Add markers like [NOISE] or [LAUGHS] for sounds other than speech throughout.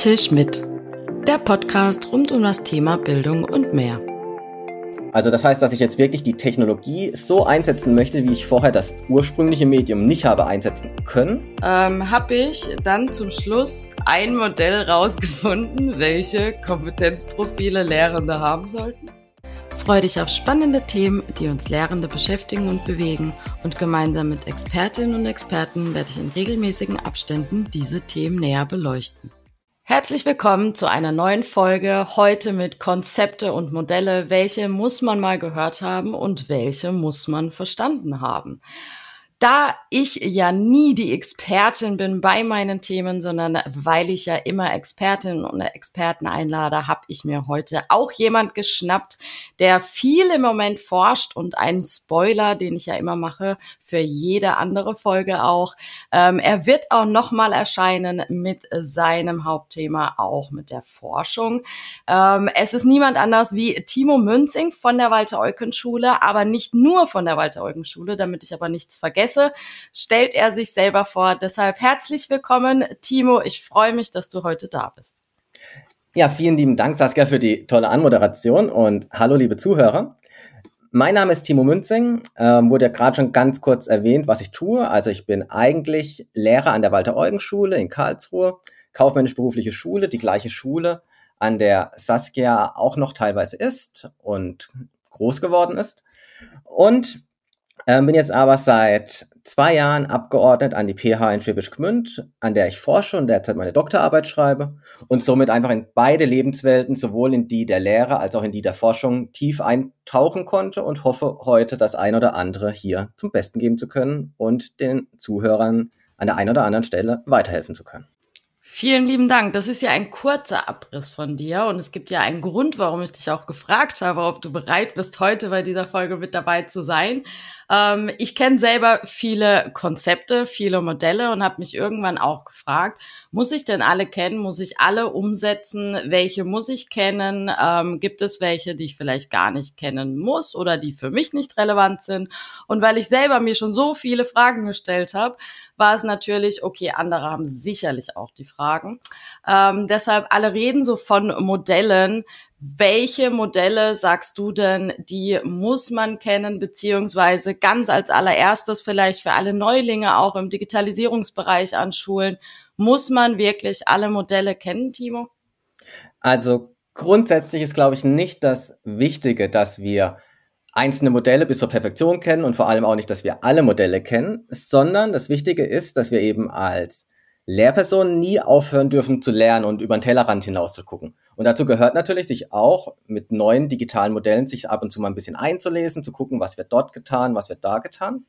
Tisch mit, der Podcast rund um das Thema Bildung und mehr. Also das heißt, dass ich jetzt wirklich die Technologie so einsetzen möchte, wie ich vorher das ursprüngliche Medium nicht habe einsetzen können? Ähm, habe ich dann zum Schluss ein Modell rausgefunden, welche Kompetenzprofile Lehrende haben sollten? Freue dich auf spannende Themen, die uns Lehrende beschäftigen und bewegen und gemeinsam mit Expertinnen und Experten werde ich in regelmäßigen Abständen diese Themen näher beleuchten. Herzlich willkommen zu einer neuen Folge. Heute mit Konzepte und Modelle. Welche muss man mal gehört haben und welche muss man verstanden haben? Da ich ja nie die Expertin bin bei meinen Themen, sondern weil ich ja immer Expertinnen und Experten einlade, habe ich mir heute auch jemand geschnappt, der viel im Moment forscht und einen Spoiler, den ich ja immer mache, für jede andere Folge auch. Ähm, er wird auch nochmal erscheinen mit seinem Hauptthema, auch mit der Forschung. Ähm, es ist niemand anders wie Timo Münzing von der Walter-Eucken-Schule, aber nicht nur von der Walter-Eucken-Schule, damit ich aber nichts vergesse vergesse, stellt er sich selber vor. Deshalb herzlich willkommen, Timo. Ich freue mich, dass du heute da bist. Ja, vielen lieben Dank, Saskia, für die tolle Anmoderation und hallo, liebe Zuhörer. Mein Name ist Timo Münzing, ähm, wurde ja gerade schon ganz kurz erwähnt, was ich tue. Also ich bin eigentlich Lehrer an der Walter-Eugen-Schule in Karlsruhe, kaufmännisch-berufliche Schule, die gleiche Schule, an der Saskia auch noch teilweise ist und groß geworden ist. Und ähm, bin jetzt aber seit zwei Jahren abgeordnet an die PH in Schwäbisch Gmünd, an der ich forsche und derzeit meine Doktorarbeit schreibe und somit einfach in beide Lebenswelten, sowohl in die der Lehre als auch in die der Forschung, tief eintauchen konnte und hoffe heute das ein oder andere hier zum Besten geben zu können und den Zuhörern an der einen oder anderen Stelle weiterhelfen zu können. Vielen lieben Dank. Das ist ja ein kurzer Abriss von dir und es gibt ja einen Grund, warum ich dich auch gefragt habe, ob du bereit bist, heute bei dieser Folge mit dabei zu sein. Ähm, ich kenne selber viele Konzepte, viele Modelle und habe mich irgendwann auch gefragt, muss ich denn alle kennen? Muss ich alle umsetzen? Welche muss ich kennen? Ähm, gibt es welche, die ich vielleicht gar nicht kennen muss oder die für mich nicht relevant sind? Und weil ich selber mir schon so viele Fragen gestellt habe, war es natürlich, okay, andere haben sicherlich auch die Fragen. Ähm, deshalb alle reden so von Modellen. Welche Modelle sagst du denn, die muss man kennen, beziehungsweise ganz als allererstes vielleicht für alle Neulinge auch im Digitalisierungsbereich an Schulen, muss man wirklich alle Modelle kennen, Timo? Also grundsätzlich ist, glaube ich, nicht das Wichtige, dass wir einzelne Modelle bis zur Perfektion kennen und vor allem auch nicht, dass wir alle Modelle kennen, sondern das Wichtige ist, dass wir eben als Lehrpersonen nie aufhören dürfen zu lernen und über den Tellerrand hinaus zu gucken. Und dazu gehört natürlich, sich auch mit neuen digitalen Modellen sich ab und zu mal ein bisschen einzulesen, zu gucken, was wird dort getan, was wird da getan.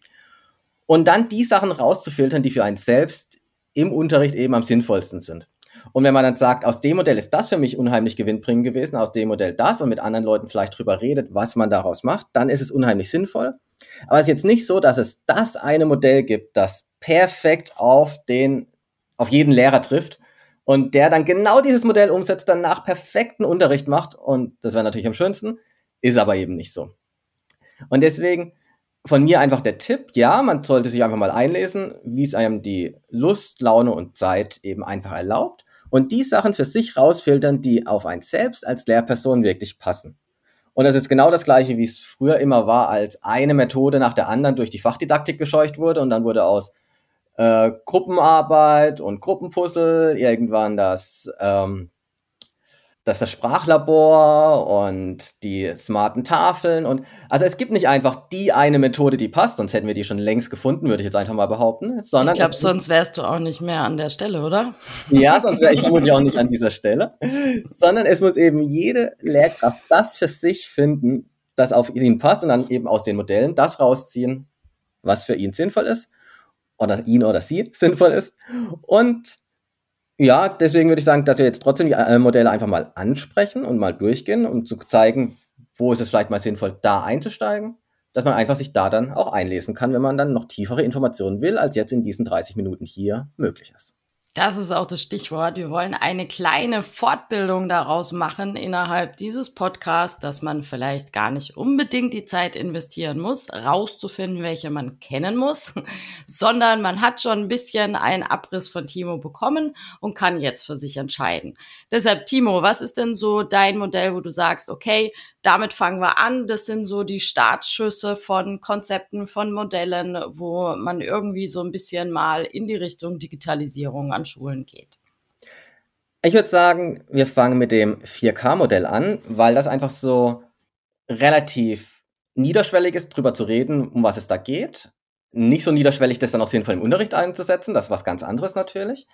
Und dann die Sachen rauszufiltern, die für einen selbst im Unterricht eben am sinnvollsten sind. Und wenn man dann sagt, aus dem Modell ist das für mich unheimlich gewinnbringend gewesen, aus dem Modell das und mit anderen Leuten vielleicht drüber redet, was man daraus macht, dann ist es unheimlich sinnvoll. Aber es ist jetzt nicht so, dass es das eine Modell gibt, das perfekt auf den auf jeden Lehrer trifft und der dann genau dieses Modell umsetzt, dann nach perfekten Unterricht macht und das wäre natürlich am schönsten, ist aber eben nicht so. Und deswegen von mir einfach der Tipp, ja, man sollte sich einfach mal einlesen, wie es einem die Lust, Laune und Zeit eben einfach erlaubt und die Sachen für sich rausfiltern, die auf einen selbst als Lehrperson wirklich passen. Und das ist genau das gleiche, wie es früher immer war, als eine Methode nach der anderen durch die Fachdidaktik gescheucht wurde und dann wurde aus äh, Gruppenarbeit und Gruppenpuzzle, irgendwann das, ähm, das, das Sprachlabor und die smarten Tafeln und also es gibt nicht einfach die eine Methode, die passt, sonst hätten wir die schon längst gefunden, würde ich jetzt einfach mal behaupten. Sondern ich glaube, sonst wärst du auch nicht mehr an der Stelle, oder? Ja, sonst wäre ich vermutlich auch nicht an dieser Stelle. Sondern es muss eben jede Lehrkraft das für sich finden, das auf ihn passt und dann eben aus den Modellen das rausziehen, was für ihn sinnvoll ist oder ihn oder sie [LAUGHS] sinnvoll ist. Und ja, deswegen würde ich sagen, dass wir jetzt trotzdem die äh, Modelle einfach mal ansprechen und mal durchgehen, um zu zeigen, wo ist es vielleicht mal sinnvoll, da einzusteigen, dass man einfach sich da dann auch einlesen kann, wenn man dann noch tiefere Informationen will, als jetzt in diesen 30 Minuten hier möglich ist. Das ist auch das Stichwort. Wir wollen eine kleine Fortbildung daraus machen innerhalb dieses Podcasts, dass man vielleicht gar nicht unbedingt die Zeit investieren muss, rauszufinden, welche man kennen muss, [LAUGHS] sondern man hat schon ein bisschen einen Abriss von Timo bekommen und kann jetzt für sich entscheiden. Deshalb, Timo, was ist denn so dein Modell, wo du sagst, okay, damit fangen wir an. Das sind so die Startschüsse von Konzepten, von Modellen, wo man irgendwie so ein bisschen mal in die Richtung Digitalisierung an Schulen geht. Ich würde sagen, wir fangen mit dem 4K-Modell an, weil das einfach so relativ niederschwellig ist, drüber zu reden, um was es da geht. Nicht so niederschwellig, das dann auch sinnvoll im Unterricht einzusetzen, das ist was ganz anderes natürlich.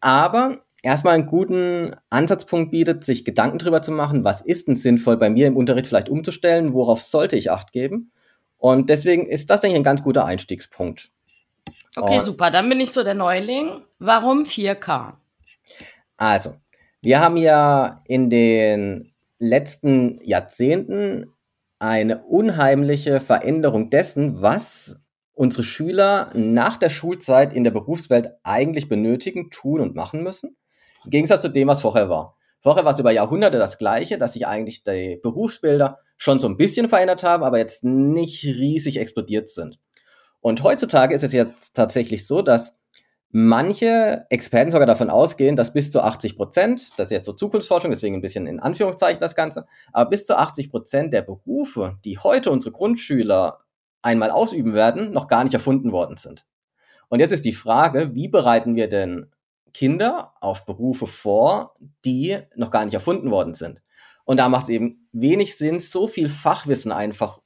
Aber erstmal einen guten Ansatzpunkt bietet, sich Gedanken drüber zu machen, was ist denn sinnvoll bei mir im Unterricht vielleicht umzustellen, worauf sollte ich Acht geben. Und deswegen ist das, denke ich, ein ganz guter Einstiegspunkt. Okay, Und super. Dann bin ich so der Neuling. Warum 4K? Also, wir haben ja in den letzten Jahrzehnten eine unheimliche Veränderung dessen, was unsere Schüler nach der Schulzeit in der Berufswelt eigentlich benötigen, tun und machen müssen. Im Gegensatz zu dem, was vorher war. Vorher war es über Jahrhunderte das Gleiche, dass sich eigentlich die Berufsbilder schon so ein bisschen verändert haben, aber jetzt nicht riesig explodiert sind. Und heutzutage ist es jetzt tatsächlich so, dass manche Experten sogar davon ausgehen, dass bis zu 80 Prozent, das ist jetzt so Zukunftsforschung, deswegen ein bisschen in Anführungszeichen das Ganze, aber bis zu 80 Prozent der Berufe, die heute unsere Grundschüler einmal ausüben werden, noch gar nicht erfunden worden sind. Und jetzt ist die Frage, wie bereiten wir denn Kinder auf Berufe vor, die noch gar nicht erfunden worden sind. Und da macht es eben wenig Sinn, so viel Fachwissen einfach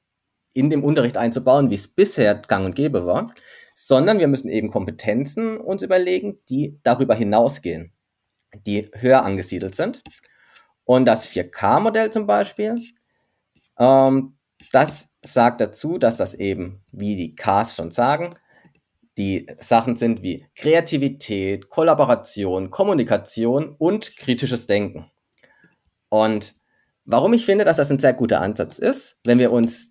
in dem Unterricht einzubauen, wie es bisher gang und gäbe war, sondern wir müssen eben Kompetenzen uns überlegen, die darüber hinausgehen, die höher angesiedelt sind. Und das 4K-Modell zum Beispiel, ähm, das sagt dazu, dass das eben, wie die Ks schon sagen, die Sachen sind wie Kreativität, Kollaboration, Kommunikation und kritisches Denken. Und warum ich finde, dass das ein sehr guter Ansatz ist, wenn wir uns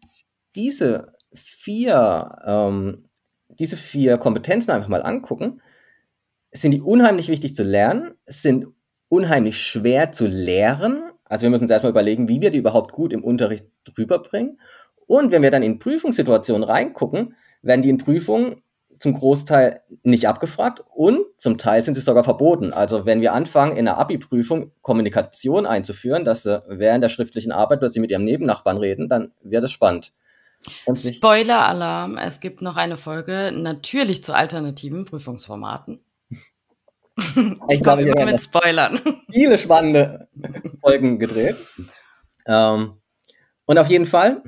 diese vier, ähm, diese vier Kompetenzen einfach mal angucken, sind die unheimlich wichtig zu lernen, sind unheimlich schwer zu lehren. Also wir müssen uns erstmal überlegen, wie wir die überhaupt gut im Unterricht rüberbringen. Und wenn wir dann in Prüfungssituationen reingucken, werden die in Prüfungen zum Großteil nicht abgefragt und zum Teil sind sie sogar verboten. Also wenn wir anfangen, in der Abi-Prüfung Kommunikation einzuführen, dass sie während der schriftlichen Arbeit plötzlich mit ihrem Nebennachbarn reden, dann wird es spannend. Spoiler-Alarm, es gibt noch eine Folge, natürlich zu alternativen Prüfungsformaten. [LAUGHS] ich [LAUGHS] komme immer mit Spoilern. Viele spannende Folgen gedreht. Ähm, und auf jeden Fall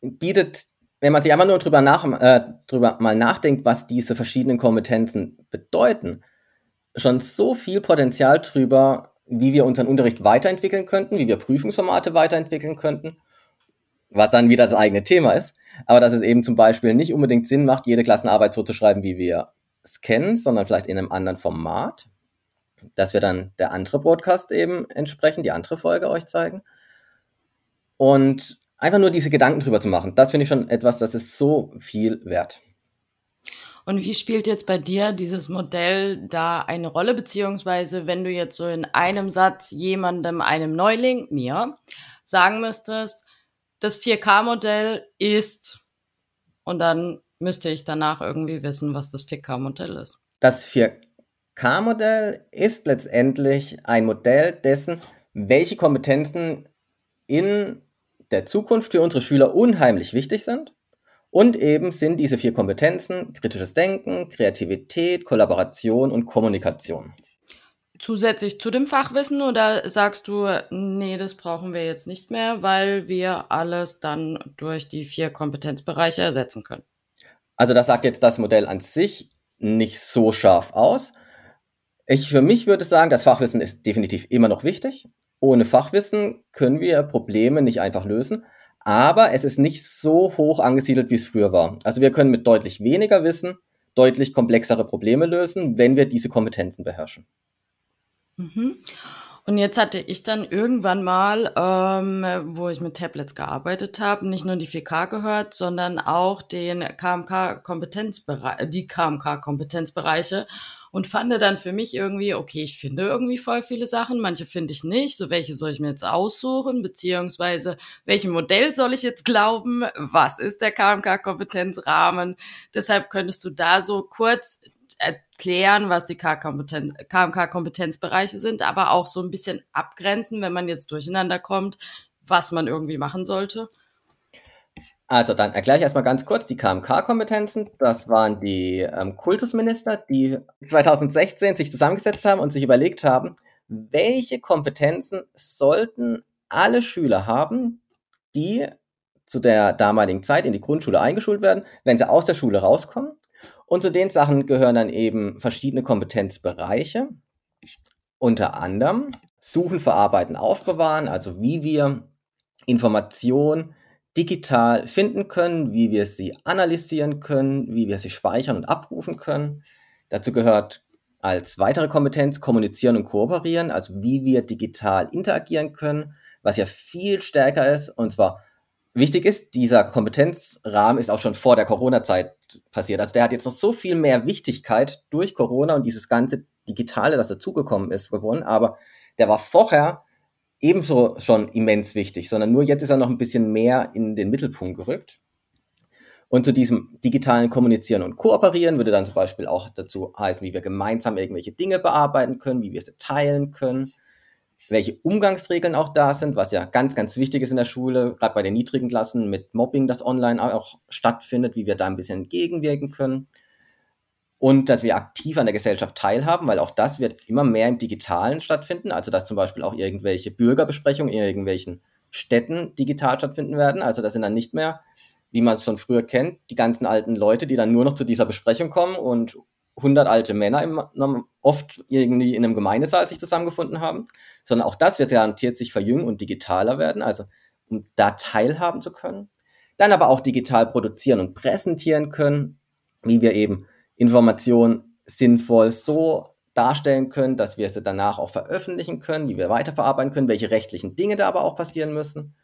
bietet wenn man sich einfach nur drüber, nach, äh, drüber mal nachdenkt, was diese verschiedenen Kompetenzen bedeuten, schon so viel Potenzial drüber, wie wir unseren Unterricht weiterentwickeln könnten, wie wir Prüfungsformate weiterentwickeln könnten, was dann wieder das eigene Thema ist. Aber dass es eben zum Beispiel nicht unbedingt Sinn macht, jede Klassenarbeit so zu schreiben, wie wir es kennen, sondern vielleicht in einem anderen Format. Dass wir dann der andere Broadcast eben entsprechend, die andere Folge euch zeigen. Und einfach nur diese Gedanken drüber zu machen, das finde ich schon etwas, das ist so viel wert. Und wie spielt jetzt bei dir dieses Modell da eine Rolle, beziehungsweise wenn du jetzt so in einem Satz jemandem, einem Neuling, mir, sagen müsstest, das 4K-Modell ist, und dann müsste ich danach irgendwie wissen, was das 4K-Modell ist. Das 4K-Modell ist letztendlich ein Modell dessen, welche Kompetenzen in der Zukunft für unsere Schüler unheimlich wichtig sind. Und eben sind diese vier Kompetenzen kritisches Denken, Kreativität, Kollaboration und Kommunikation. Zusätzlich zu dem Fachwissen oder sagst du, nee, das brauchen wir jetzt nicht mehr, weil wir alles dann durch die vier Kompetenzbereiche ersetzen können? Also das sagt jetzt das Modell an sich nicht so scharf aus. Ich für mich würde sagen, das Fachwissen ist definitiv immer noch wichtig ohne Fachwissen können wir Probleme nicht einfach lösen. Aber es ist nicht so hoch angesiedelt, wie es früher war. Also wir können mit deutlich weniger Wissen deutlich komplexere Probleme lösen, wenn wir diese Kompetenzen beherrschen. Mhm. Und jetzt hatte ich dann irgendwann mal, ähm, wo ich mit Tablets gearbeitet habe, nicht nur die 4K gehört, sondern auch den KMK-Kompetenzbereich, die KMK-Kompetenzbereiche und fand dann für mich irgendwie, okay, ich finde irgendwie voll viele Sachen, manche finde ich nicht, so welche soll ich mir jetzt aussuchen, beziehungsweise welchem Modell soll ich jetzt glauben, was ist der KMK-Kompetenzrahmen, deshalb könntest du da so kurz erklären, was die KMK-Kompetenzbereiche sind, aber auch so ein bisschen abgrenzen, wenn man jetzt durcheinander kommt, was man irgendwie machen sollte? Also dann erkläre ich erstmal ganz kurz die KMK-Kompetenzen. Das waren die ähm, Kultusminister, die 2016 sich zusammengesetzt haben und sich überlegt haben, welche Kompetenzen sollten alle Schüler haben, die zu der damaligen Zeit in die Grundschule eingeschult werden, wenn sie aus der Schule rauskommen. Und zu den Sachen gehören dann eben verschiedene Kompetenzbereiche, unter anderem Suchen, Verarbeiten, Aufbewahren, also wie wir Informationen digital finden können, wie wir sie analysieren können, wie wir sie speichern und abrufen können. Dazu gehört als weitere Kompetenz kommunizieren und kooperieren, also wie wir digital interagieren können, was ja viel stärker ist. Und zwar wichtig ist, dieser Kompetenzrahmen ist auch schon vor der Corona-Zeit passiert. Also der hat jetzt noch so viel mehr Wichtigkeit durch Corona und dieses ganze Digitale, das dazugekommen ist, gewonnen. Aber der war vorher ebenso schon immens wichtig, sondern nur jetzt ist er noch ein bisschen mehr in den Mittelpunkt gerückt. Und zu diesem digitalen Kommunizieren und Kooperieren würde dann zum Beispiel auch dazu heißen, wie wir gemeinsam irgendwelche Dinge bearbeiten können, wie wir sie teilen können, welche Umgangsregeln auch da sind, was ja ganz, ganz wichtig ist in der Schule, gerade bei den niedrigen Klassen mit Mobbing, das online auch stattfindet, wie wir da ein bisschen entgegenwirken können und dass wir aktiv an der Gesellschaft teilhaben, weil auch das wird immer mehr im Digitalen stattfinden. Also dass zum Beispiel auch irgendwelche Bürgerbesprechungen in irgendwelchen Städten digital stattfinden werden. Also das sind dann nicht mehr, wie man es schon früher kennt, die ganzen alten Leute, die dann nur noch zu dieser Besprechung kommen und 100 alte Männer im, oft irgendwie in einem Gemeindesaal sich zusammengefunden haben, sondern auch das wird garantiert sich verjüngen und digitaler werden, also um da teilhaben zu können. Dann aber auch digital produzieren und präsentieren können, wie wir eben Informationen sinnvoll so darstellen können, dass wir sie danach auch veröffentlichen können, wie wir weiterverarbeiten können, welche rechtlichen Dinge da aber auch passieren müssen,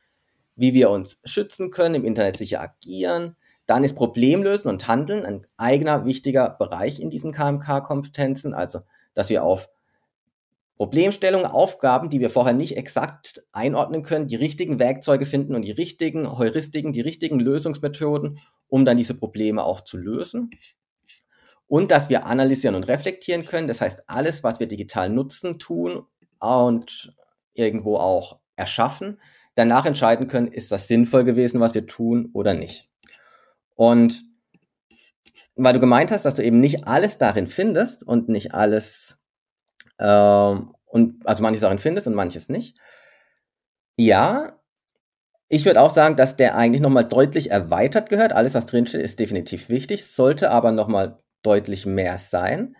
wie wir uns schützen können, im Internet sicher agieren. Dann ist Problemlösen und Handeln ein eigener wichtiger Bereich in diesen KMK-Kompetenzen, also dass wir auf Problemstellungen, Aufgaben, die wir vorher nicht exakt einordnen können, die richtigen Werkzeuge finden und die richtigen Heuristiken, die richtigen Lösungsmethoden, um dann diese Probleme auch zu lösen und dass wir analysieren und reflektieren können. Das heißt, alles, was wir digital nutzen, tun und irgendwo auch erschaffen, danach entscheiden können, ist das sinnvoll gewesen, was wir tun oder nicht. Und weil du gemeint hast, dass du eben nicht alles darin findest und nicht alles, ähm, und also manches darin findest und manches nicht. Ja, ich würde auch sagen, dass der eigentlich nochmal deutlich erweitert gehört. Alles, was drinsteht, ist definitiv wichtig, sollte aber nochmal deutlich mehr sein,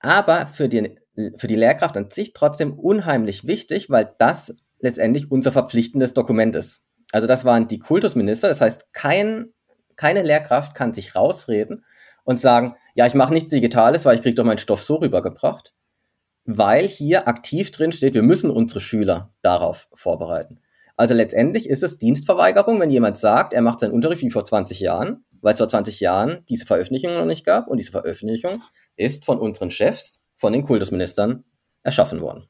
aber für die, für die Lehrkraft an sich trotzdem unheimlich wichtig, weil das letztendlich unser verpflichtendes Dokument ist. Also das waren die Kultusminister, das heißt, kein, keine Lehrkraft kann sich rausreden und sagen, ja, ich mache nichts Digitales, weil ich kriege doch meinen Stoff so rübergebracht, weil hier aktiv drin steht, wir müssen unsere Schüler darauf vorbereiten. Also letztendlich ist es Dienstverweigerung, wenn jemand sagt, er macht seinen Unterricht wie vor 20 Jahren weil es vor 20 Jahren diese Veröffentlichung noch nicht gab und diese Veröffentlichung ist von unseren Chefs, von den Kultusministern erschaffen worden.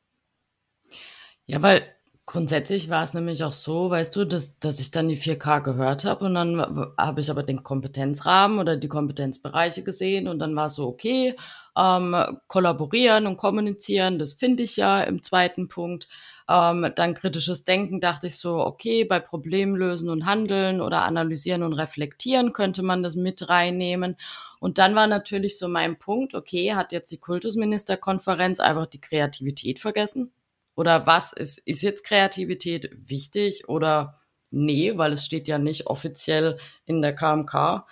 Ja, weil grundsätzlich war es nämlich auch so, weißt du, dass, dass ich dann die 4K gehört habe und dann habe ich aber den Kompetenzrahmen oder die Kompetenzbereiche gesehen und dann war es so, okay, ähm, kollaborieren und kommunizieren, das finde ich ja im zweiten Punkt. Ähm, dann kritisches Denken dachte ich so, okay, bei Problemlösen und Handeln oder analysieren und reflektieren könnte man das mit reinnehmen. Und dann war natürlich so mein Punkt, okay, hat jetzt die Kultusministerkonferenz einfach die Kreativität vergessen? Oder was ist, ist jetzt Kreativität wichtig oder nee, weil es steht ja nicht offiziell in der KMK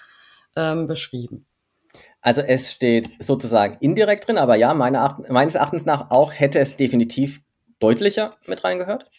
ähm, beschrieben. Also es steht sozusagen indirekt drin, aber ja, meine, meines Erachtens nach auch hätte es definitiv deutlicher mit reingehört.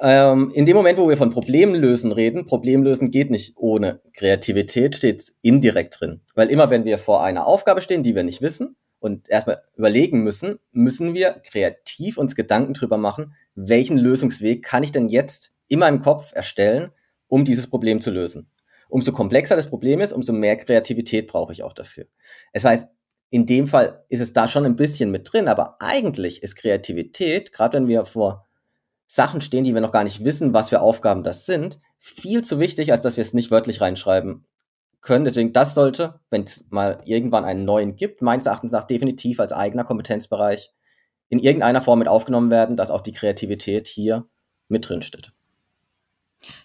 Ähm, in dem Moment, wo wir von Problemlösen reden, Problemlösen geht nicht ohne Kreativität, steht indirekt drin. Weil immer wenn wir vor einer Aufgabe stehen, die wir nicht wissen und erstmal überlegen müssen, müssen wir kreativ uns Gedanken drüber machen, welchen Lösungsweg kann ich denn jetzt in meinem Kopf erstellen, um dieses Problem zu lösen. Umso komplexer das Problem ist, umso mehr Kreativität brauche ich auch dafür. Es heißt, in dem Fall ist es da schon ein bisschen mit drin, aber eigentlich ist Kreativität, gerade wenn wir vor Sachen stehen, die wir noch gar nicht wissen, was für Aufgaben das sind, viel zu wichtig, als dass wir es nicht wörtlich reinschreiben können. Deswegen, das sollte, wenn es mal irgendwann einen neuen gibt, meines Erachtens nach definitiv als eigener Kompetenzbereich in irgendeiner Form mit aufgenommen werden, dass auch die Kreativität hier mit drin steht.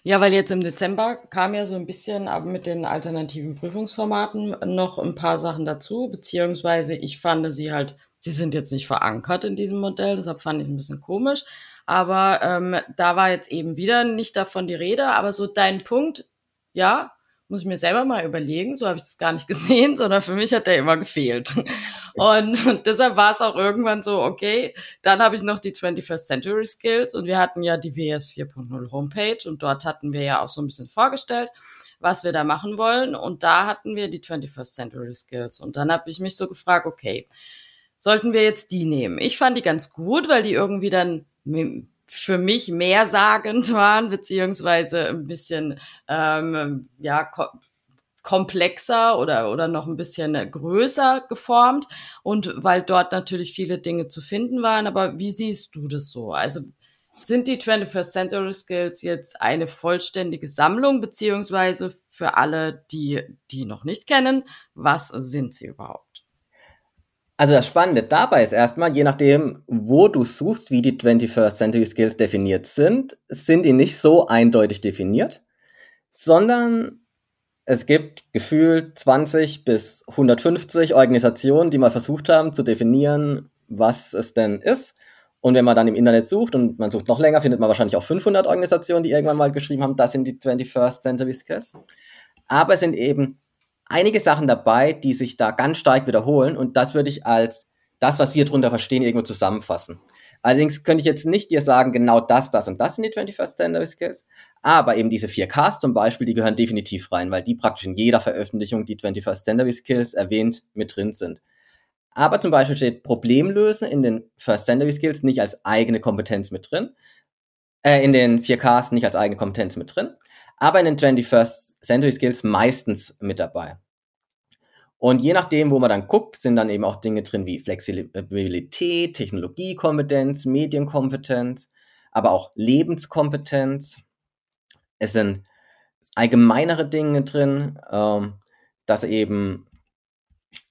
Ja, weil jetzt im Dezember kam ja so ein bisschen mit den alternativen Prüfungsformaten noch ein paar Sachen dazu, beziehungsweise ich fand sie halt, sie sind jetzt nicht verankert in diesem Modell, deshalb fand ich es ein bisschen komisch. Aber ähm, da war jetzt eben wieder nicht davon die Rede, aber so dein Punkt, ja, muss ich mir selber mal überlegen, so habe ich das gar nicht [LAUGHS] gesehen, sondern für mich hat der immer gefehlt. Und, und deshalb war es auch irgendwann so, okay, dann habe ich noch die 21st Century Skills und wir hatten ja die WS 4.0 Homepage und dort hatten wir ja auch so ein bisschen vorgestellt, was wir da machen wollen und da hatten wir die 21st Century Skills und dann habe ich mich so gefragt, okay, sollten wir jetzt die nehmen? Ich fand die ganz gut, weil die irgendwie dann für mich mehr sagend [LAUGHS] waren, beziehungsweise ein bisschen ähm, ja, ko komplexer oder, oder noch ein bisschen größer geformt und weil dort natürlich viele Dinge zu finden waren. Aber wie siehst du das so? Also sind die 21st Century Skills jetzt eine vollständige Sammlung, beziehungsweise für alle, die die noch nicht kennen, was sind sie überhaupt? Also das Spannende dabei ist erstmal, je nachdem, wo du suchst, wie die 21st Century Skills definiert sind, sind die nicht so eindeutig definiert, sondern es gibt gefühlt 20 bis 150 Organisationen, die mal versucht haben zu definieren, was es denn ist. Und wenn man dann im Internet sucht und man sucht noch länger, findet man wahrscheinlich auch 500 Organisationen, die irgendwann mal geschrieben haben, das sind die 21st Century Skills. Aber es sind eben einige Sachen dabei, die sich da ganz stark wiederholen und das würde ich als das, was wir drunter verstehen, irgendwo zusammenfassen. Allerdings könnte ich jetzt nicht dir sagen, genau das, das und das sind die 21st Standard Skills, aber eben diese 4Ks zum Beispiel, die gehören definitiv rein, weil die praktisch in jeder Veröffentlichung, die 21st Standard Skills erwähnt, mit drin sind. Aber zum Beispiel steht Problemlösen in den First Standard Skills nicht als eigene Kompetenz mit drin, äh, in den 4Ks nicht als eigene Kompetenz mit drin, aber in den 21st Century Skills meistens mit dabei. Und je nachdem, wo man dann guckt, sind dann eben auch Dinge drin wie Flexibilität, Technologiekompetenz, Medienkompetenz, aber auch Lebenskompetenz. Es sind allgemeinere Dinge drin, ähm, dass eben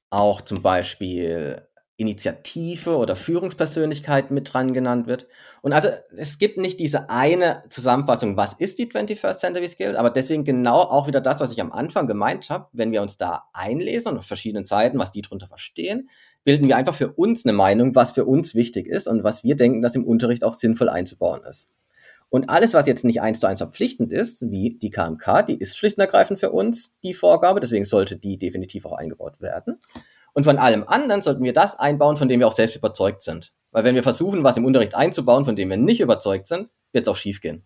auch zum Beispiel Initiative oder Führungspersönlichkeit mit dran genannt wird. Und also es gibt nicht diese eine Zusammenfassung, was ist die 21st Century Skill, aber deswegen genau auch wieder das, was ich am Anfang gemeint habe, wenn wir uns da einlesen und auf verschiedenen Seiten, was die drunter verstehen, bilden wir einfach für uns eine Meinung, was für uns wichtig ist und was wir denken, dass im Unterricht auch sinnvoll einzubauen ist. Und alles, was jetzt nicht eins zu eins verpflichtend ist, wie die KMK, die ist schlicht und ergreifend für uns die Vorgabe, deswegen sollte die definitiv auch eingebaut werden. Und von allem anderen sollten wir das einbauen, von dem wir auch selbst überzeugt sind. Weil wenn wir versuchen, was im Unterricht einzubauen, von dem wir nicht überzeugt sind, wird es auch schiefgehen.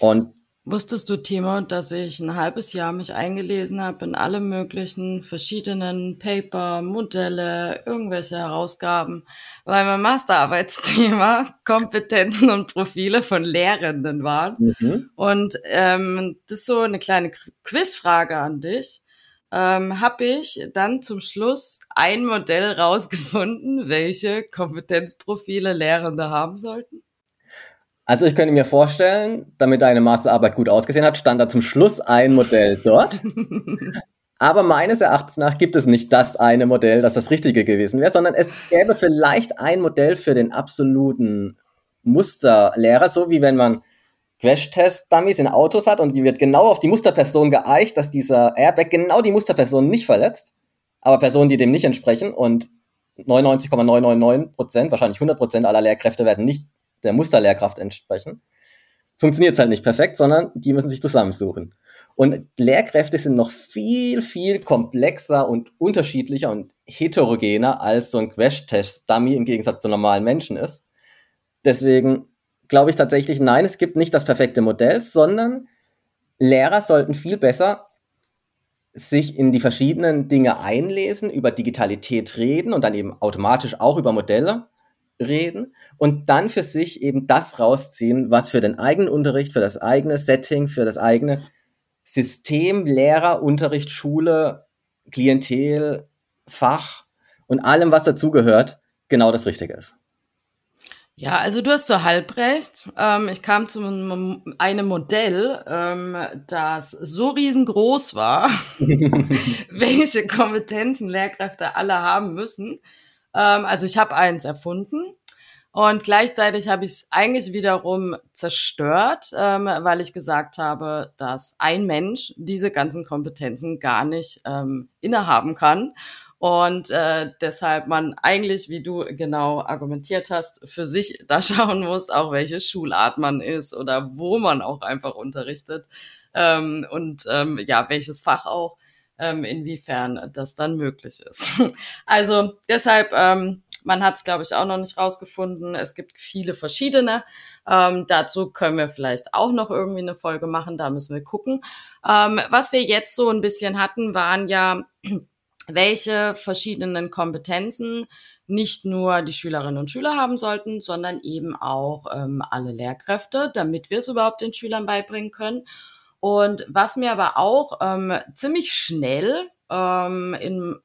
Und Wusstest du, Timo, dass ich ein halbes Jahr mich eingelesen habe in alle möglichen verschiedenen Paper, Modelle, irgendwelche Herausgaben, weil mein Masterarbeitsthema [LAUGHS] Kompetenzen und Profile von Lehrenden waren. Mhm. Und ähm, das ist so eine kleine Quizfrage an dich ähm, habe ich dann zum Schluss ein Modell rausgefunden, welche Kompetenzprofile Lehrende haben sollten? Also ich könnte mir vorstellen, damit deine Masterarbeit gut ausgesehen hat, stand da zum Schluss ein Modell dort. [LAUGHS] Aber meines Erachtens nach gibt es nicht das eine Modell, das das Richtige gewesen wäre, sondern es gäbe vielleicht ein Modell für den absoluten Musterlehrer, so wie wenn man Crash-Test-Dummies in Autos hat und die wird genau auf die Musterperson geeicht, dass dieser Airbag genau die Musterperson nicht verletzt, aber Personen, die dem nicht entsprechen und 99,999 Prozent, wahrscheinlich 100 Prozent aller Lehrkräfte werden nicht der Musterlehrkraft entsprechen, funktioniert es halt nicht perfekt, sondern die müssen sich zusammensuchen. Und Lehrkräfte sind noch viel, viel komplexer und unterschiedlicher und heterogener als so ein Crash-Test-Dummy im Gegensatz zu normalen Menschen ist. Deswegen glaube ich tatsächlich, nein, es gibt nicht das perfekte Modell, sondern Lehrer sollten viel besser sich in die verschiedenen Dinge einlesen, über Digitalität reden und dann eben automatisch auch über Modelle reden und dann für sich eben das rausziehen, was für den eigenen Unterricht, für das eigene Setting, für das eigene System, Lehrer, Unterricht, Schule, Klientel Fach und allem, was dazugehört, genau das Richtige ist. Ja, also du hast so halb recht. Ähm, ich kam zu einem Modell, ähm, das so riesengroß war, [LAUGHS] [LAUGHS] welche Kompetenzen Lehrkräfte alle haben müssen. Ähm, also ich habe eins erfunden und gleichzeitig habe ich es eigentlich wiederum zerstört, ähm, weil ich gesagt habe, dass ein Mensch diese ganzen Kompetenzen gar nicht ähm, innehaben kann und äh, deshalb man eigentlich, wie du genau argumentiert hast, für sich da [LAUGHS] schauen muss, auch welche Schulart man ist oder wo man auch einfach unterrichtet ähm, und ähm, ja, welches Fach auch, ähm, inwiefern das dann möglich ist. [LAUGHS] also deshalb, ähm, man hat es, glaube ich, auch noch nicht rausgefunden. Es gibt viele verschiedene. Ähm, dazu können wir vielleicht auch noch irgendwie eine Folge machen. Da müssen wir gucken. Ähm, was wir jetzt so ein bisschen hatten, waren ja welche verschiedenen Kompetenzen nicht nur die Schülerinnen und Schüler haben sollten, sondern eben auch ähm, alle Lehrkräfte, damit wir es überhaupt den Schülern beibringen können. Und was mir aber auch ähm, ziemlich schnell ähm, in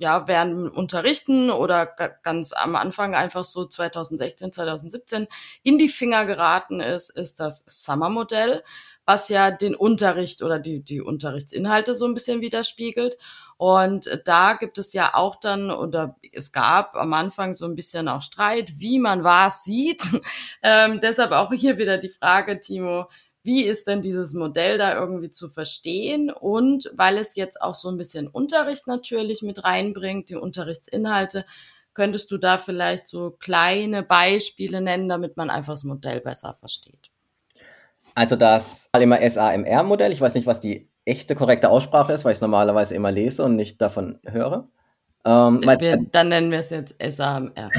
ja, während Unterrichten oder ganz am Anfang einfach so 2016, 2017 in die Finger geraten ist, ist das Summer-Modell, was ja den Unterricht oder die, die Unterrichtsinhalte so ein bisschen widerspiegelt. Und da gibt es ja auch dann, oder es gab am Anfang so ein bisschen auch Streit, wie man was sieht. [LAUGHS] ähm, deshalb auch hier wieder die Frage, Timo, wie ist denn dieses Modell da irgendwie zu verstehen? Und weil es jetzt auch so ein bisschen Unterricht natürlich mit reinbringt, die Unterrichtsinhalte, könntest du da vielleicht so kleine Beispiele nennen, damit man einfach das Modell besser versteht? Also das immer SAMR-Modell, ich weiß nicht, was die echte korrekte Aussprache ist, weil ich es normalerweise immer lese und nicht davon höre. Ähm, wir, dann nennen wir es jetzt SAMR.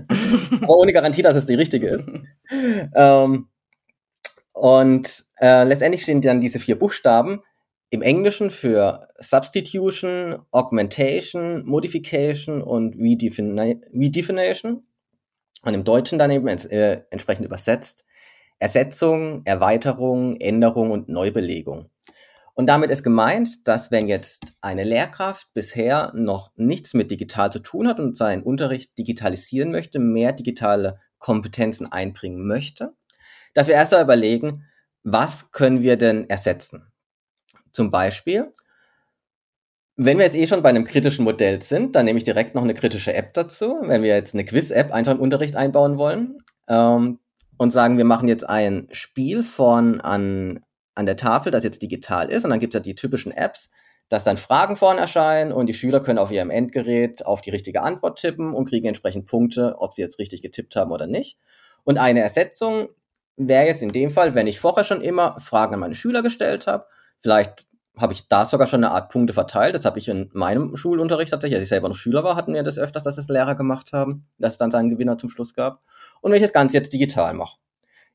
[LAUGHS] Ohne Garantie, dass es die richtige ist. [LAUGHS] ähm, und äh, letztendlich stehen dann diese vier Buchstaben im Englischen für Substitution, Augmentation, Modification und Redefini Redefinition. Und im Deutschen dann eben äh, entsprechend übersetzt Ersetzung, Erweiterung, Änderung und Neubelegung. Und damit ist gemeint, dass wenn jetzt eine Lehrkraft bisher noch nichts mit digital zu tun hat und seinen Unterricht digitalisieren möchte, mehr digitale Kompetenzen einbringen möchte, dass wir erst einmal überlegen, was können wir denn ersetzen? Zum Beispiel, wenn wir jetzt eh schon bei einem kritischen Modell sind, dann nehme ich direkt noch eine kritische App dazu. Wenn wir jetzt eine Quiz-App einfach im Unterricht einbauen wollen ähm, und sagen, wir machen jetzt ein Spiel von an an der Tafel, das jetzt digital ist. Und dann gibt es ja die typischen Apps, dass dann Fragen vorne erscheinen und die Schüler können auf ihrem Endgerät auf die richtige Antwort tippen und kriegen entsprechend Punkte, ob sie jetzt richtig getippt haben oder nicht. Und eine Ersetzung wäre jetzt in dem Fall, wenn ich vorher schon immer Fragen an meine Schüler gestellt habe, vielleicht habe ich da sogar schon eine Art Punkte verteilt. Das habe ich in meinem Schulunterricht tatsächlich, als ich selber noch Schüler war, hatten wir das öfters, dass es Lehrer gemacht haben, dass es dann seinen Gewinner zum Schluss gab. Und wenn ich das Ganze jetzt digital mache,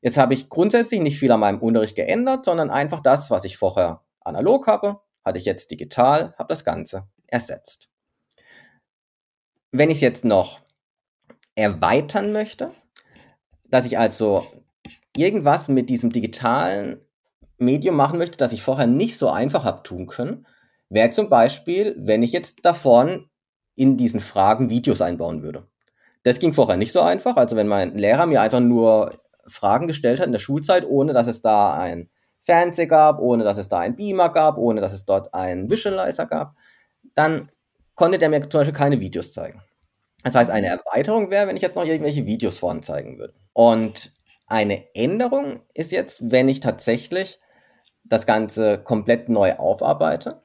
Jetzt habe ich grundsätzlich nicht viel an meinem Unterricht geändert, sondern einfach das, was ich vorher analog habe, hatte ich jetzt digital, habe das Ganze ersetzt. Wenn ich es jetzt noch erweitern möchte, dass ich also irgendwas mit diesem digitalen Medium machen möchte, das ich vorher nicht so einfach habe tun können, wäre zum Beispiel, wenn ich jetzt davon in diesen Fragen Videos einbauen würde. Das ging vorher nicht so einfach. Also wenn mein Lehrer mir einfach nur Fragen gestellt hat in der Schulzeit, ohne dass es da ein Fernseher gab, ohne dass es da ein Beamer gab, ohne dass es dort einen Visualizer gab, dann konnte der mir zum Beispiel keine Videos zeigen. Das heißt, eine Erweiterung wäre, wenn ich jetzt noch irgendwelche Videos vorne zeigen würde. Und eine Änderung ist jetzt, wenn ich tatsächlich das Ganze komplett neu aufarbeite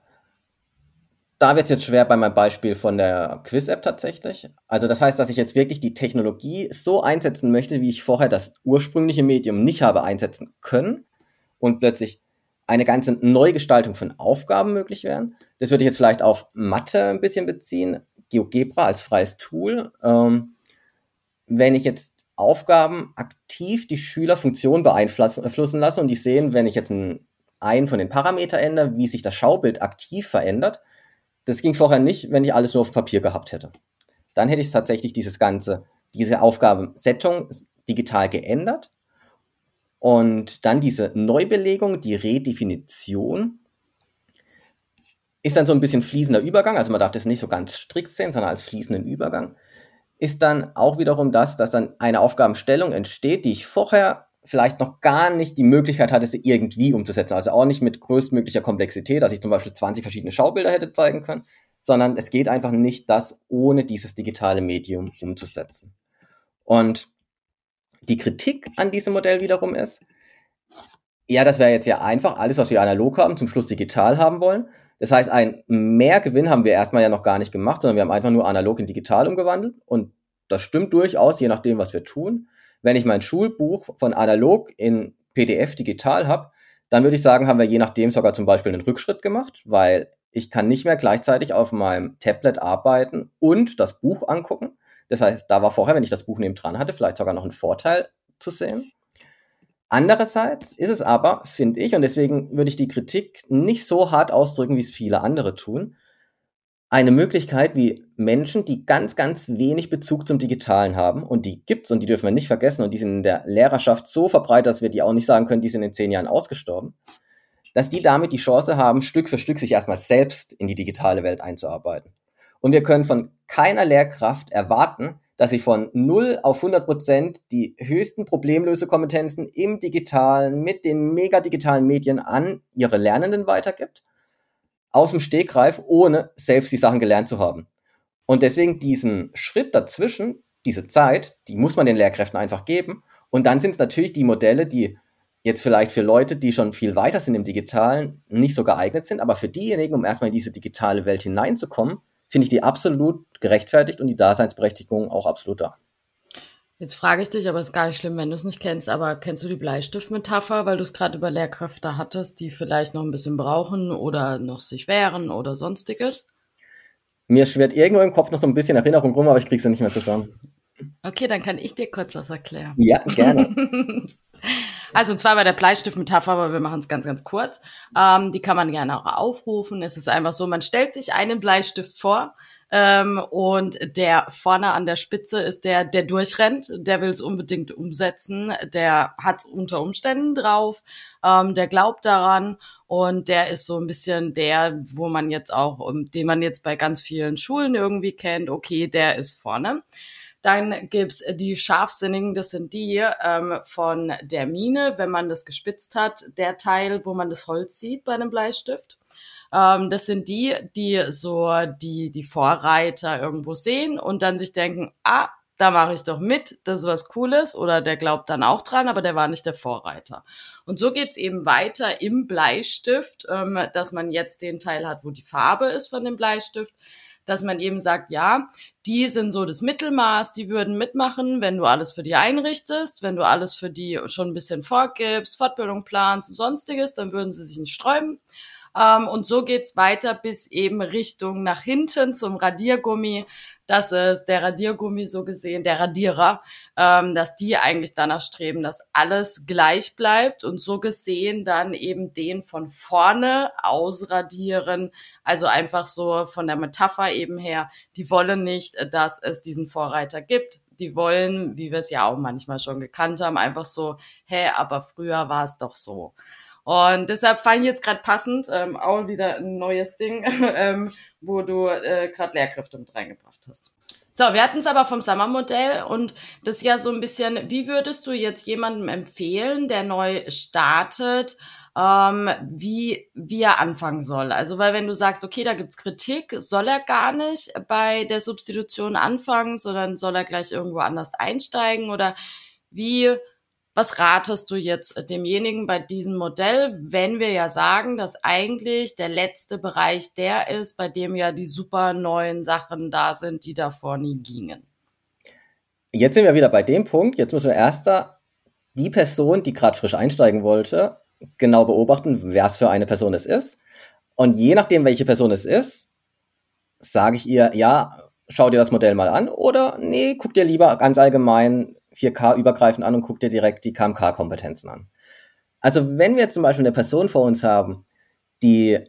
da wird es jetzt schwer bei meinem Beispiel von der Quiz-App tatsächlich. Also das heißt, dass ich jetzt wirklich die Technologie so einsetzen möchte, wie ich vorher das ursprüngliche Medium nicht habe einsetzen können und plötzlich eine ganze Neugestaltung von Aufgaben möglich wären. Das würde ich jetzt vielleicht auf Mathe ein bisschen beziehen, GeoGebra als freies Tool. Ähm, wenn ich jetzt Aufgaben aktiv die Schüler Funktionen beeinflussen lasse und die sehen, wenn ich jetzt einen, von den Parameter ändere, wie sich das Schaubild aktiv verändert, das ging vorher nicht, wenn ich alles nur auf Papier gehabt hätte. Dann hätte ich tatsächlich dieses ganze, diese Aufgabensetzung digital geändert und dann diese Neubelegung, die Redefinition, ist dann so ein bisschen fließender Übergang, also man darf das nicht so ganz strikt sehen, sondern als fließenden Übergang, ist dann auch wiederum das, dass dann eine Aufgabenstellung entsteht, die ich vorher vielleicht noch gar nicht die Möglichkeit hatte, sie irgendwie umzusetzen. Also auch nicht mit größtmöglicher Komplexität, dass ich zum Beispiel 20 verschiedene Schaubilder hätte zeigen können, sondern es geht einfach nicht, das ohne dieses digitale Medium umzusetzen. Und die Kritik an diesem Modell wiederum ist, ja, das wäre jetzt ja einfach, alles, was wir analog haben, zum Schluss digital haben wollen. Das heißt, ein Mehrgewinn haben wir erstmal ja noch gar nicht gemacht, sondern wir haben einfach nur analog in digital umgewandelt. Und das stimmt durchaus, je nachdem, was wir tun. Wenn ich mein Schulbuch von analog in PDF digital habe, dann würde ich sagen, haben wir je nachdem sogar zum Beispiel einen Rückschritt gemacht, weil ich kann nicht mehr gleichzeitig auf meinem Tablet arbeiten und das Buch angucken. Das heißt, da war vorher, wenn ich das Buch neben dran hatte, vielleicht sogar noch ein Vorteil zu sehen. Andererseits ist es aber, finde ich, und deswegen würde ich die Kritik nicht so hart ausdrücken, wie es viele andere tun, eine Möglichkeit, wie Menschen, die ganz, ganz wenig Bezug zum Digitalen haben, und die gibt's und die dürfen wir nicht vergessen, und die sind in der Lehrerschaft so verbreitet, dass wir die auch nicht sagen können, die sind in zehn Jahren ausgestorben, dass die damit die Chance haben, Stück für Stück sich erstmal selbst in die digitale Welt einzuarbeiten. Und wir können von keiner Lehrkraft erwarten, dass sie von 0 auf 100 Prozent die höchsten Problemlösekompetenzen im Digitalen mit den megadigitalen Medien an ihre Lernenden weitergibt, aus dem Stegreif, ohne selbst die Sachen gelernt zu haben. Und deswegen diesen Schritt dazwischen, diese Zeit, die muss man den Lehrkräften einfach geben. Und dann sind es natürlich die Modelle, die jetzt vielleicht für Leute, die schon viel weiter sind im Digitalen, nicht so geeignet sind, aber für diejenigen, um erstmal in diese digitale Welt hineinzukommen, finde ich die absolut gerechtfertigt und die Daseinsberechtigung auch absolut da. Jetzt frage ich dich, aber es ist gar nicht schlimm, wenn du es nicht kennst, aber kennst du die Bleistiftmetapher, weil du es gerade über Lehrkräfte hattest, die vielleicht noch ein bisschen brauchen oder noch sich wehren oder sonstiges? Mir schwirrt irgendwo im Kopf noch so ein bisschen Erinnerung rum, aber ich kriege sie nicht mehr zusammen. Okay, dann kann ich dir kurz was erklären. Ja, gerne. [LAUGHS] Also und zwar bei der Bleistiftmetapher, aber wir machen es ganz, ganz kurz. Ähm, die kann man gerne auch aufrufen. Es ist einfach so, man stellt sich einen Bleistift vor ähm, und der vorne an der Spitze ist der, der durchrennt, der will es unbedingt umsetzen, der hat unter Umständen drauf, ähm, der glaubt daran und der ist so ein bisschen der, wo man jetzt auch, den man jetzt bei ganz vielen Schulen irgendwie kennt, okay, der ist vorne. Dann gibt's die Scharfsinnigen, das sind die ähm, von der Mine, wenn man das gespitzt hat, der Teil, wo man das Holz sieht bei einem Bleistift. Ähm, das sind die, die so die, die Vorreiter irgendwo sehen und dann sich denken, ah, da mache ich doch mit, das ist was Cooles oder der glaubt dann auch dran, aber der war nicht der Vorreiter. Und so geht's eben weiter im Bleistift, ähm, dass man jetzt den Teil hat, wo die Farbe ist von dem Bleistift dass man eben sagt, ja, die sind so das Mittelmaß, die würden mitmachen, wenn du alles für die einrichtest, wenn du alles für die schon ein bisschen vorgibst, Fortbildung planst und sonstiges, dann würden sie sich nicht sträuben. Ähm, und so geht's weiter bis eben Richtung nach hinten zum Radiergummi, dass es der Radiergummi so gesehen, der Radierer, ähm, dass die eigentlich danach streben, dass alles gleich bleibt und so gesehen dann eben den von vorne ausradieren. Also einfach so von der Metapher eben her, die wollen nicht, dass es diesen Vorreiter gibt. Die wollen, wie wir es ja auch manchmal schon gekannt haben, einfach so, hä, aber früher war es doch so. Und deshalb fand ich jetzt gerade passend ähm, auch wieder ein neues Ding, [LAUGHS] ähm, wo du äh, gerade Lehrkräfte mit reingebracht hast. So, wir hatten es aber vom Sommermodell und das ist ja so ein bisschen, wie würdest du jetzt jemandem empfehlen, der neu startet, ähm, wie, wie er anfangen soll? Also, weil wenn du sagst, okay, da gibt's Kritik, soll er gar nicht bei der Substitution anfangen, sondern soll er gleich irgendwo anders einsteigen oder wie was ratest du jetzt demjenigen bei diesem Modell, wenn wir ja sagen, dass eigentlich der letzte Bereich der ist, bei dem ja die super neuen Sachen da sind, die davor nie gingen? Jetzt sind wir wieder bei dem Punkt. Jetzt müssen wir erst die Person, die gerade frisch einsteigen wollte, genau beobachten, wer es für eine Person es ist. Und je nachdem, welche Person es ist, sage ich ihr, ja, schau dir das Modell mal an oder nee, guck dir lieber ganz allgemein 4K übergreifend an und guck dir direkt die KMK-Kompetenzen an. Also wenn wir zum Beispiel eine Person vor uns haben, die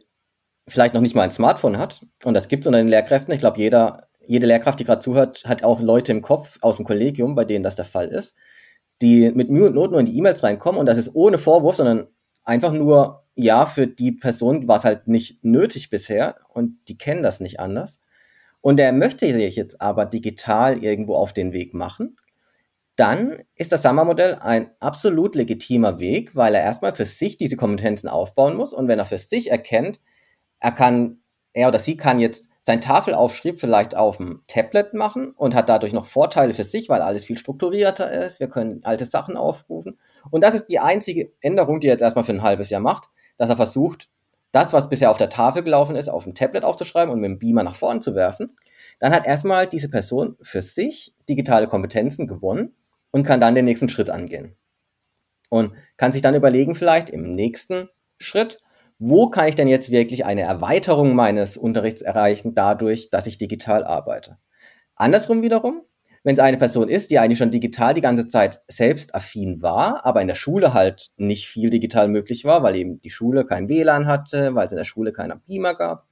vielleicht noch nicht mal ein Smartphone hat, und das gibt es unter den Lehrkräften, ich glaube, jeder, jede Lehrkraft, die gerade zuhört, hat auch Leute im Kopf aus dem Kollegium, bei denen das der Fall ist, die mit Mühe und Not nur in die E-Mails reinkommen und das ist ohne Vorwurf, sondern einfach nur, ja, für die Person war es halt nicht nötig bisher und die kennen das nicht anders. Und er möchte sich jetzt aber digital irgendwo auf den Weg machen. Dann ist das Summer-Modell ein absolut legitimer Weg, weil er erstmal für sich diese Kompetenzen aufbauen muss. Und wenn er für sich erkennt, er kann, er oder sie kann jetzt sein Tafelaufschrieb vielleicht auf dem Tablet machen und hat dadurch noch Vorteile für sich, weil alles viel strukturierter ist. Wir können alte Sachen aufrufen. Und das ist die einzige Änderung, die er jetzt erstmal für ein halbes Jahr macht, dass er versucht, das, was bisher auf der Tafel gelaufen ist, auf dem Tablet aufzuschreiben und mit dem Beamer nach vorn zu werfen. Dann hat erstmal diese Person für sich digitale Kompetenzen gewonnen und kann dann den nächsten Schritt angehen. Und kann sich dann überlegen, vielleicht im nächsten Schritt, wo kann ich denn jetzt wirklich eine Erweiterung meines Unterrichts erreichen, dadurch, dass ich digital arbeite. Andersrum wiederum, wenn es eine Person ist, die eigentlich schon digital die ganze Zeit selbst affin war, aber in der Schule halt nicht viel digital möglich war, weil eben die Schule kein WLAN hatte, weil es in der Schule keinen Beamer gab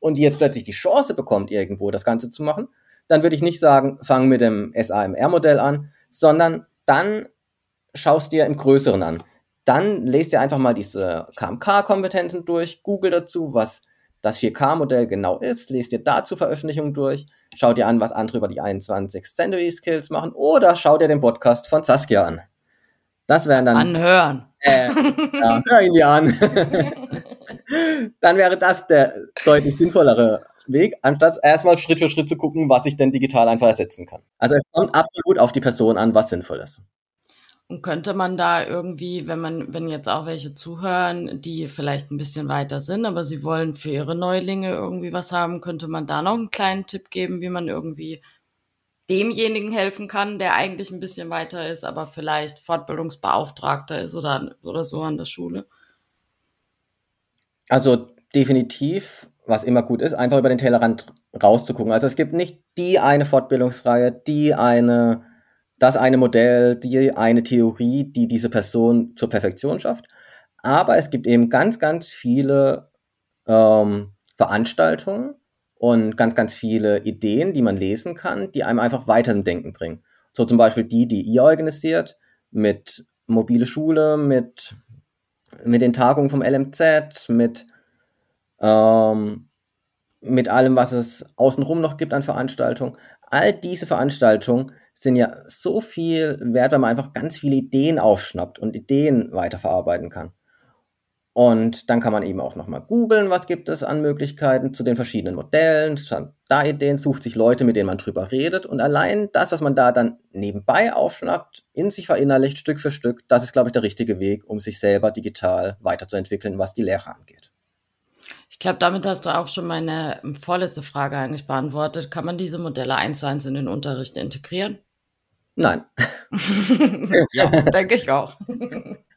und die jetzt plötzlich die Chance bekommt, irgendwo das Ganze zu machen, dann würde ich nicht sagen, fang mit dem SAMR-Modell an, sondern dann schaust dir im Größeren an dann lest ihr einfach mal diese KMK-Kompetenzen durch, Google dazu, was das 4K-Modell genau ist, lest ihr dazu Veröffentlichungen durch, schaut ihr an, was andere über die 21 Century Skills machen oder schaut ihr den Podcast von Saskia an. Das wären dann. Anhören. Äh, [LAUGHS] ja, hör ihn dir an. dann wäre das der deutlich sinnvollere Weg, anstatt erstmal Schritt für Schritt zu gucken, was ich denn digital einfach ersetzen kann. Also es kommt absolut auf die Person an, was sinnvoll ist. Und könnte man da irgendwie, wenn man, wenn jetzt auch welche zuhören, die vielleicht ein bisschen weiter sind, aber sie wollen für ihre Neulinge irgendwie was haben, könnte man da noch einen kleinen Tipp geben, wie man irgendwie demjenigen helfen kann, der eigentlich ein bisschen weiter ist, aber vielleicht Fortbildungsbeauftragter ist oder, oder so an der Schule? Also definitiv, was immer gut ist, einfach über den Tellerrand rauszugucken. Also es gibt nicht die eine Fortbildungsreihe, die eine das eine Modell, die eine Theorie, die diese Person zur Perfektion schafft. Aber es gibt eben ganz, ganz viele ähm, Veranstaltungen und ganz, ganz viele Ideen, die man lesen kann, die einem einfach weiter im Denken bringen. So zum Beispiel die, die ihr organisiert mit mobile Schule, mit, mit den Tagungen vom LMZ, mit, ähm, mit allem, was es außenrum noch gibt an Veranstaltungen. All diese Veranstaltungen sind ja so viel wert, weil man einfach ganz viele Ideen aufschnappt und Ideen weiterverarbeiten kann. Und dann kann man eben auch nochmal googeln, was gibt es an Möglichkeiten zu den verschiedenen Modellen, da Ideen, sucht sich Leute, mit denen man drüber redet. Und allein das, was man da dann nebenbei aufschnappt, in sich verinnerlicht, Stück für Stück, das ist, glaube ich, der richtige Weg, um sich selber digital weiterzuentwickeln, was die Lehre angeht. Ich glaube, damit hast du auch schon meine vorletzte Frage eigentlich beantwortet. Kann man diese Modelle eins zu eins in den Unterricht integrieren? Nein. [LAUGHS] ja, denke ich auch. [LAUGHS]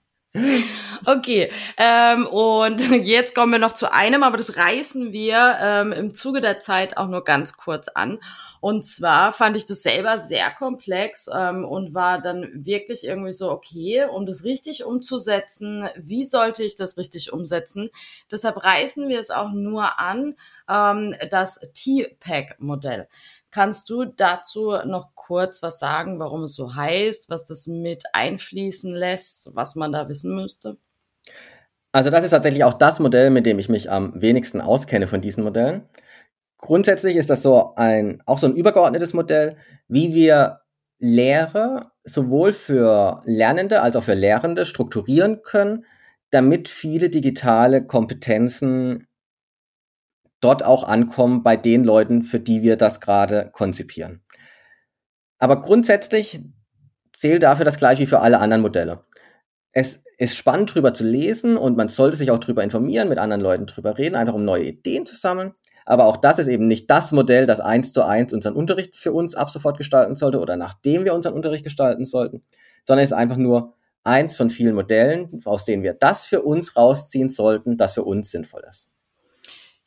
Okay, ähm, und [LAUGHS] jetzt kommen wir noch zu einem, aber das reißen wir ähm, im Zuge der Zeit auch nur ganz kurz an. Und zwar fand ich das selber sehr komplex ähm, und war dann wirklich irgendwie so, okay, um das richtig umzusetzen, wie sollte ich das richtig umsetzen? Deshalb reißen wir es auch nur an, ähm, das T-Pack-Modell. Kannst du dazu noch kurz was sagen, warum es so heißt, was das mit einfließen lässt, was man da wissen müsste? Also das ist tatsächlich auch das Modell, mit dem ich mich am wenigsten auskenne von diesen Modellen. Grundsätzlich ist das so ein, auch so ein übergeordnetes Modell, wie wir Lehre sowohl für Lernende als auch für Lehrende strukturieren können, damit viele digitale Kompetenzen dort auch ankommen bei den Leuten, für die wir das gerade konzipieren. Aber grundsätzlich zählt dafür das gleiche wie für alle anderen Modelle. Es ist spannend, drüber zu lesen und man sollte sich auch drüber informieren, mit anderen Leuten drüber reden, einfach um neue Ideen zu sammeln. Aber auch das ist eben nicht das Modell, das eins zu eins unseren Unterricht für uns ab sofort gestalten sollte oder nachdem wir unseren Unterricht gestalten sollten, sondern es ist einfach nur eins von vielen Modellen, aus denen wir das für uns rausziehen sollten, das für uns sinnvoll ist.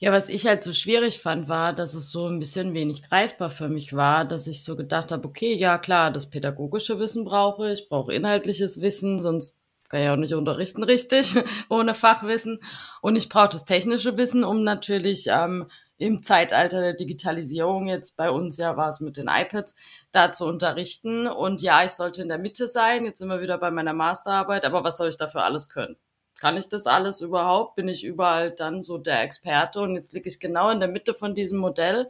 Ja, was ich halt so schwierig fand, war, dass es so ein bisschen wenig greifbar für mich war, dass ich so gedacht habe, okay, ja klar, das pädagogische Wissen brauche ich, brauche inhaltliches Wissen, sonst kann ich auch nicht unterrichten richtig, [LAUGHS] ohne Fachwissen. Und ich brauche das technische Wissen, um natürlich ähm, im Zeitalter der Digitalisierung, jetzt bei uns ja war es mit den iPads, da zu unterrichten. Und ja, ich sollte in der Mitte sein. Jetzt wir wieder bei meiner Masterarbeit, aber was soll ich dafür alles können? Kann ich das alles überhaupt? Bin ich überall dann so der Experte? Und jetzt liege ich genau in der Mitte von diesem Modell.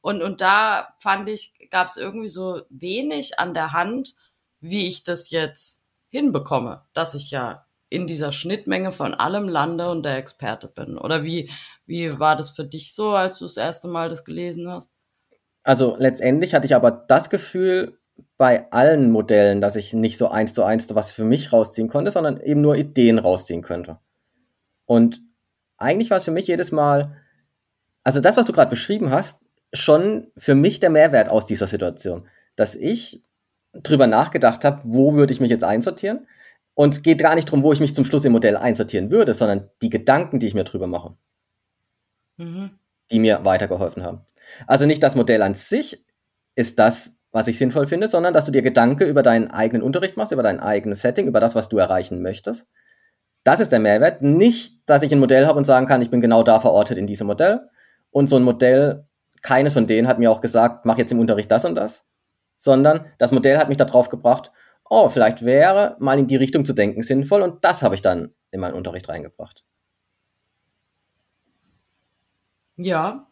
Und, und da fand ich, gab es irgendwie so wenig an der Hand, wie ich das jetzt hinbekomme, dass ich ja in dieser Schnittmenge von allem lande und der Experte bin. Oder wie, wie war das für dich so, als du das erste Mal das gelesen hast? Also letztendlich hatte ich aber das Gefühl bei allen Modellen, dass ich nicht so eins zu eins was für mich rausziehen konnte, sondern eben nur Ideen rausziehen könnte. Und eigentlich war es für mich jedes Mal, also das, was du gerade beschrieben hast, schon für mich der Mehrwert aus dieser Situation, dass ich drüber nachgedacht habe, wo würde ich mich jetzt einsortieren. Und es geht gar nicht darum, wo ich mich zum Schluss im Modell einsortieren würde, sondern die Gedanken, die ich mir drüber mache, mhm. die mir weitergeholfen haben. Also nicht das Modell an sich ist das, was ich sinnvoll finde, sondern dass du dir Gedanken über deinen eigenen Unterricht machst, über dein eigenes Setting, über das, was du erreichen möchtest. Das ist der Mehrwert. Nicht, dass ich ein Modell habe und sagen kann, ich bin genau da verortet in diesem Modell. Und so ein Modell, keines von denen hat mir auch gesagt, mach jetzt im Unterricht das und das, sondern das Modell hat mich darauf gebracht, oh, vielleicht wäre mal in die Richtung zu denken sinnvoll und das habe ich dann in meinen Unterricht reingebracht. Ja,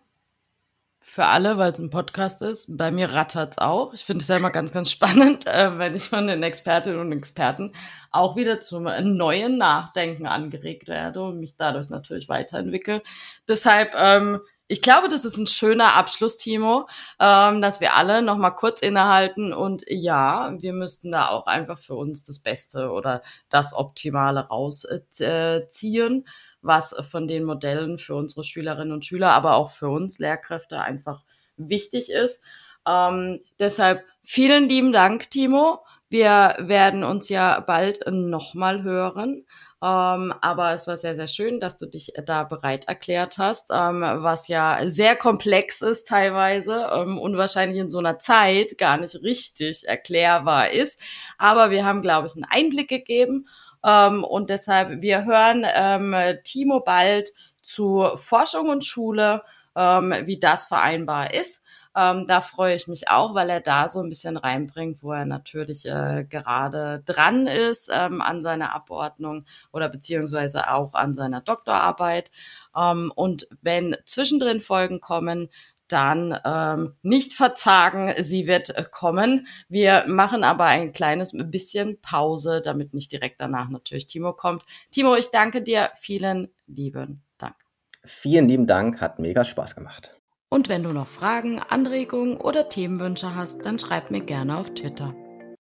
für alle, weil es ein Podcast ist. Bei mir rattert es auch. Ich finde es ja immer ganz, ganz [LAUGHS] spannend, äh, wenn ich von den Expertinnen und Experten auch wieder zum neuen Nachdenken angeregt werde und mich dadurch natürlich weiterentwickle. Deshalb, ähm, ich glaube, das ist ein schöner Abschluss, Timo, ähm, dass wir alle noch mal kurz innehalten und ja, wir müssten da auch einfach für uns das Beste oder das Optimale rausziehen. Äh, was von den Modellen für unsere Schülerinnen und Schüler, aber auch für uns Lehrkräfte einfach wichtig ist. Ähm, deshalb vielen lieben Dank, Timo. Wir werden uns ja bald nochmal hören. Ähm, aber es war sehr, sehr schön, dass du dich da bereit erklärt hast, ähm, was ja sehr komplex ist teilweise ähm, und wahrscheinlich in so einer Zeit gar nicht richtig erklärbar ist. Aber wir haben, glaube ich, einen Einblick gegeben ähm, und deshalb, wir hören ähm, Timo bald zu Forschung und Schule, ähm, wie das vereinbar ist. Ähm, da freue ich mich auch, weil er da so ein bisschen reinbringt, wo er natürlich äh, gerade dran ist ähm, an seiner Abordnung oder beziehungsweise auch an seiner Doktorarbeit. Ähm, und wenn zwischendrin Folgen kommen, dann ähm, nicht verzagen, sie wird kommen. Wir machen aber ein kleines bisschen Pause, damit nicht direkt danach natürlich Timo kommt. Timo, ich danke dir. Vielen lieben Dank. Vielen lieben Dank, hat mega Spaß gemacht. Und wenn du noch Fragen, Anregungen oder Themenwünsche hast, dann schreib mir gerne auf Twitter.